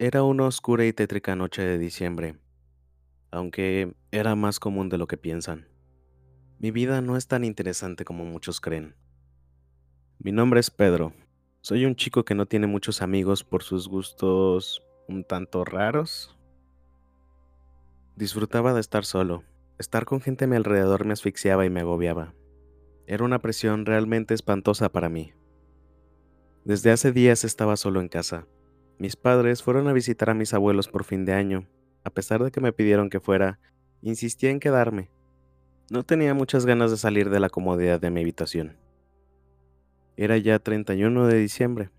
Era una oscura y tétrica noche de diciembre, aunque era más común de lo que piensan. Mi vida no es tan interesante como muchos creen. Mi nombre es Pedro. Soy un chico que no tiene muchos amigos por sus gustos un tanto raros. Disfrutaba de estar solo. Estar con gente a mi alrededor me asfixiaba y me agobiaba. Era una presión realmente espantosa para mí. Desde hace días estaba solo en casa. Mis padres fueron a visitar a mis abuelos por fin de año. A pesar de que me pidieron que fuera, insistí en quedarme. No tenía muchas ganas de salir de la comodidad de mi habitación. Era ya 31 de diciembre,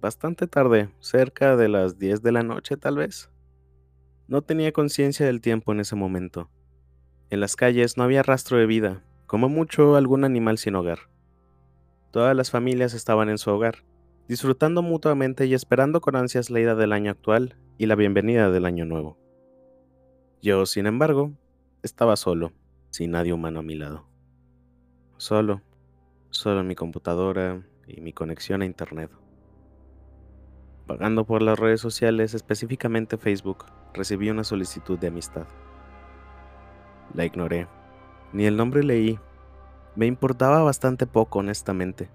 bastante tarde, cerca de las 10 de la noche tal vez. No tenía conciencia del tiempo en ese momento. En las calles no había rastro de vida, como mucho algún animal sin hogar. Todas las familias estaban en su hogar, disfrutando mutuamente y esperando con ansias la ida del año actual y la bienvenida del año nuevo. Yo, sin embargo, estaba solo, sin nadie humano a mi lado. Solo, solo mi computadora y mi conexión a Internet. Pagando por las redes sociales, específicamente Facebook, recibí una solicitud de amistad. La ignoré. Ni el nombre leí. Me importaba bastante poco, honestamente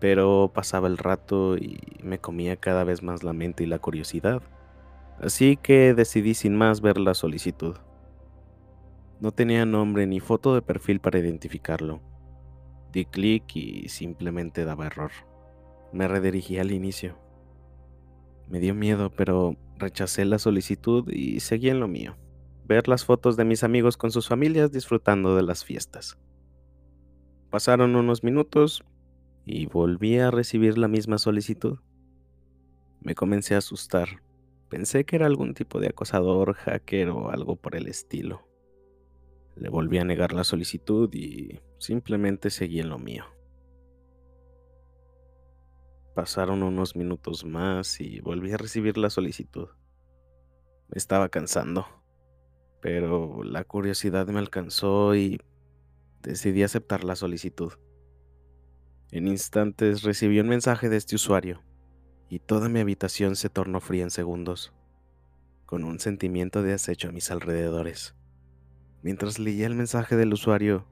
pero pasaba el rato y me comía cada vez más la mente y la curiosidad. Así que decidí sin más ver la solicitud. No tenía nombre ni foto de perfil para identificarlo. Di clic y simplemente daba error. Me redirigí al inicio. Me dio miedo, pero rechacé la solicitud y seguí en lo mío. Ver las fotos de mis amigos con sus familias disfrutando de las fiestas. Pasaron unos minutos y volví a recibir la misma solicitud. Me comencé a asustar. Pensé que era algún tipo de acosador, hacker o algo por el estilo. Le volví a negar la solicitud y simplemente seguí en lo mío. Pasaron unos minutos más y volví a recibir la solicitud. Me estaba cansando, pero la curiosidad me alcanzó y decidí aceptar la solicitud. En instantes recibí un mensaje de este usuario y toda mi habitación se tornó fría en segundos, con un sentimiento de acecho a mis alrededores. Mientras leía el mensaje del usuario,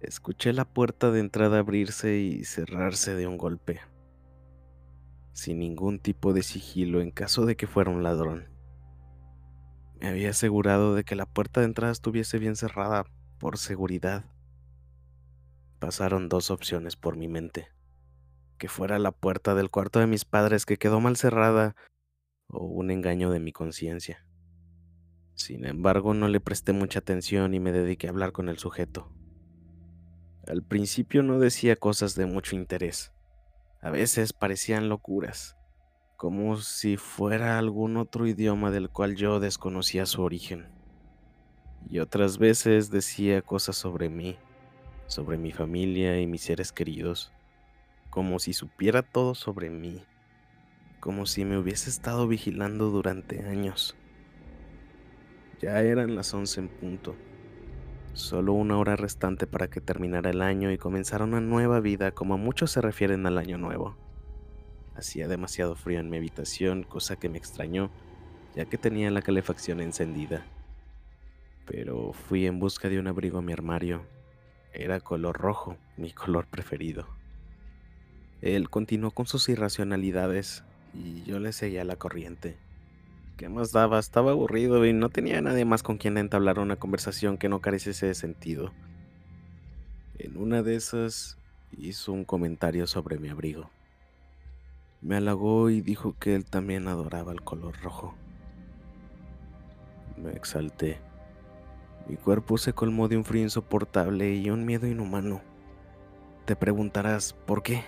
escuché la puerta de entrada abrirse y cerrarse de un golpe, sin ningún tipo de sigilo en caso de que fuera un ladrón. Me había asegurado de que la puerta de entrada estuviese bien cerrada por seguridad Pasaron dos opciones por mi mente. Que fuera la puerta del cuarto de mis padres que quedó mal cerrada o un engaño de mi conciencia. Sin embargo, no le presté mucha atención y me dediqué a hablar con el sujeto. Al principio no decía cosas de mucho interés. A veces parecían locuras, como si fuera algún otro idioma del cual yo desconocía su origen. Y otras veces decía cosas sobre mí, sobre mi familia y mis seres queridos, como si supiera todo sobre mí, como si me hubiese estado vigilando durante años. Ya eran las once en punto, solo una hora restante para que terminara el año y comenzara una nueva vida como muchos se refieren al año nuevo. Hacía demasiado frío en mi habitación, cosa que me extrañó, ya que tenía la calefacción encendida. Pero fui en busca de un abrigo a mi armario era color rojo, mi color preferido. Él continuó con sus irracionalidades y yo le seguía la corriente. ¿Qué más daba? Estaba aburrido y no tenía nadie más con quien entablar una conversación que no careciese de sentido. En una de esas hizo un comentario sobre mi abrigo. Me halagó y dijo que él también adoraba el color rojo. Me exalté. Mi cuerpo se colmó de un frío insoportable y un miedo inhumano. Te preguntarás, ¿por qué?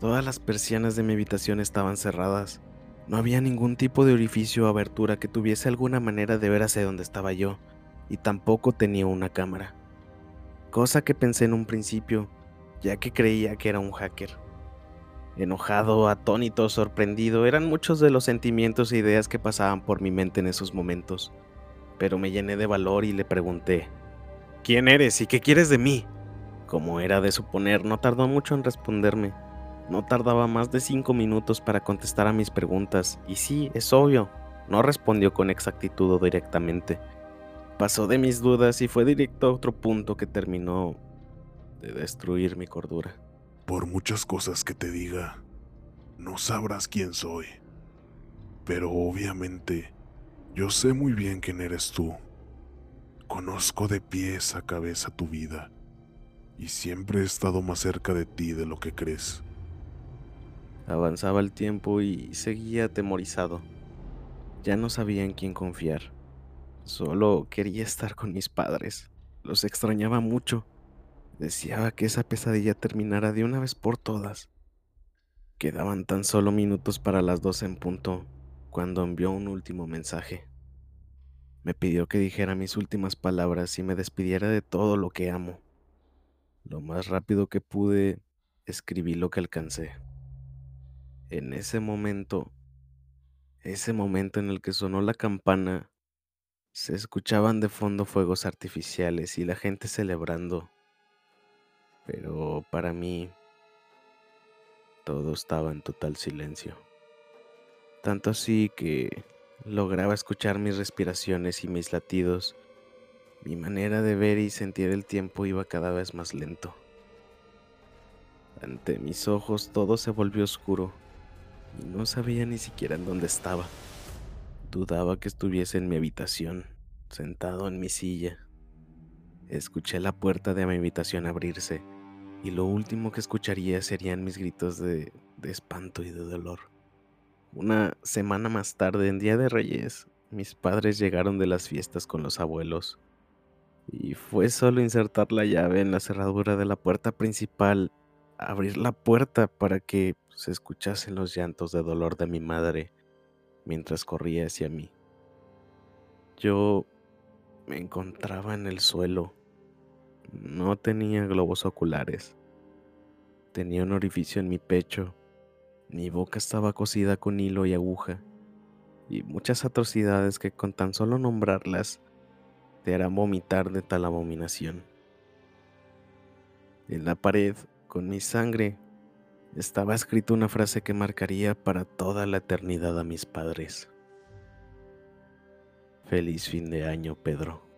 Todas las persianas de mi habitación estaban cerradas. No había ningún tipo de orificio o abertura que tuviese alguna manera de ver hacia dónde estaba yo, y tampoco tenía una cámara. Cosa que pensé en un principio, ya que creía que era un hacker. enojado, atónito, sorprendido, eran muchos de los sentimientos e ideas que pasaban por mi mente en esos momentos. Pero me llené de valor y le pregunté, ¿quién eres y qué quieres de mí? Como era de suponer, no tardó mucho en responderme. No tardaba más de cinco minutos para contestar a mis preguntas, y sí, es obvio, no respondió con exactitud o directamente. Pasó de mis dudas y fue directo a otro punto que terminó de destruir mi cordura. Por muchas cosas que te diga, no sabrás quién soy. Pero obviamente, yo sé muy bien quién eres tú. Conozco de pies a cabeza tu vida y siempre he estado más cerca de ti de lo que crees. Avanzaba el tiempo y seguía atemorizado. Ya no sabía en quién confiar. Solo quería estar con mis padres. Los extrañaba mucho. Deseaba que esa pesadilla terminara de una vez por todas. Quedaban tan solo minutos para las dos en punto cuando envió un último mensaje. Me pidió que dijera mis últimas palabras y me despidiera de todo lo que amo. Lo más rápido que pude, escribí lo que alcancé. En ese momento, ese momento en el que sonó la campana, se escuchaban de fondo fuegos artificiales y la gente celebrando pero para mí todo estaba en total silencio. Tanto así que lograba escuchar mis respiraciones y mis latidos. Mi manera de ver y sentir el tiempo iba cada vez más lento. Ante mis ojos todo se volvió oscuro y no sabía ni siquiera en dónde estaba. Dudaba que estuviese en mi habitación, sentado en mi silla. Escuché la puerta de mi habitación abrirse y lo último que escucharía serían mis gritos de, espanto y de dolor. Una semana más tarde, en Día de Reyes, mis padres llegaron de las fiestas con los abuelos y fue solo insertar la llave en la cerradura de la puerta principal, abrir la puerta para que se escuchasen los llantos de dolor de mi madre mientras corría hacia mí. Yo me encontraba en el suelo, no tenía globos oculares. Tenía un orificio en mi pecho. Mi boca estaba cosida con hilo y aguja. Y muchas atrocidades que con tan solo nombrarlas te harán vomitar de tal abominación. En la pared, con mi sangre, estaba escrita una frase que marcaría para toda la eternidad a mis padres. Feliz fin de año, Pedro.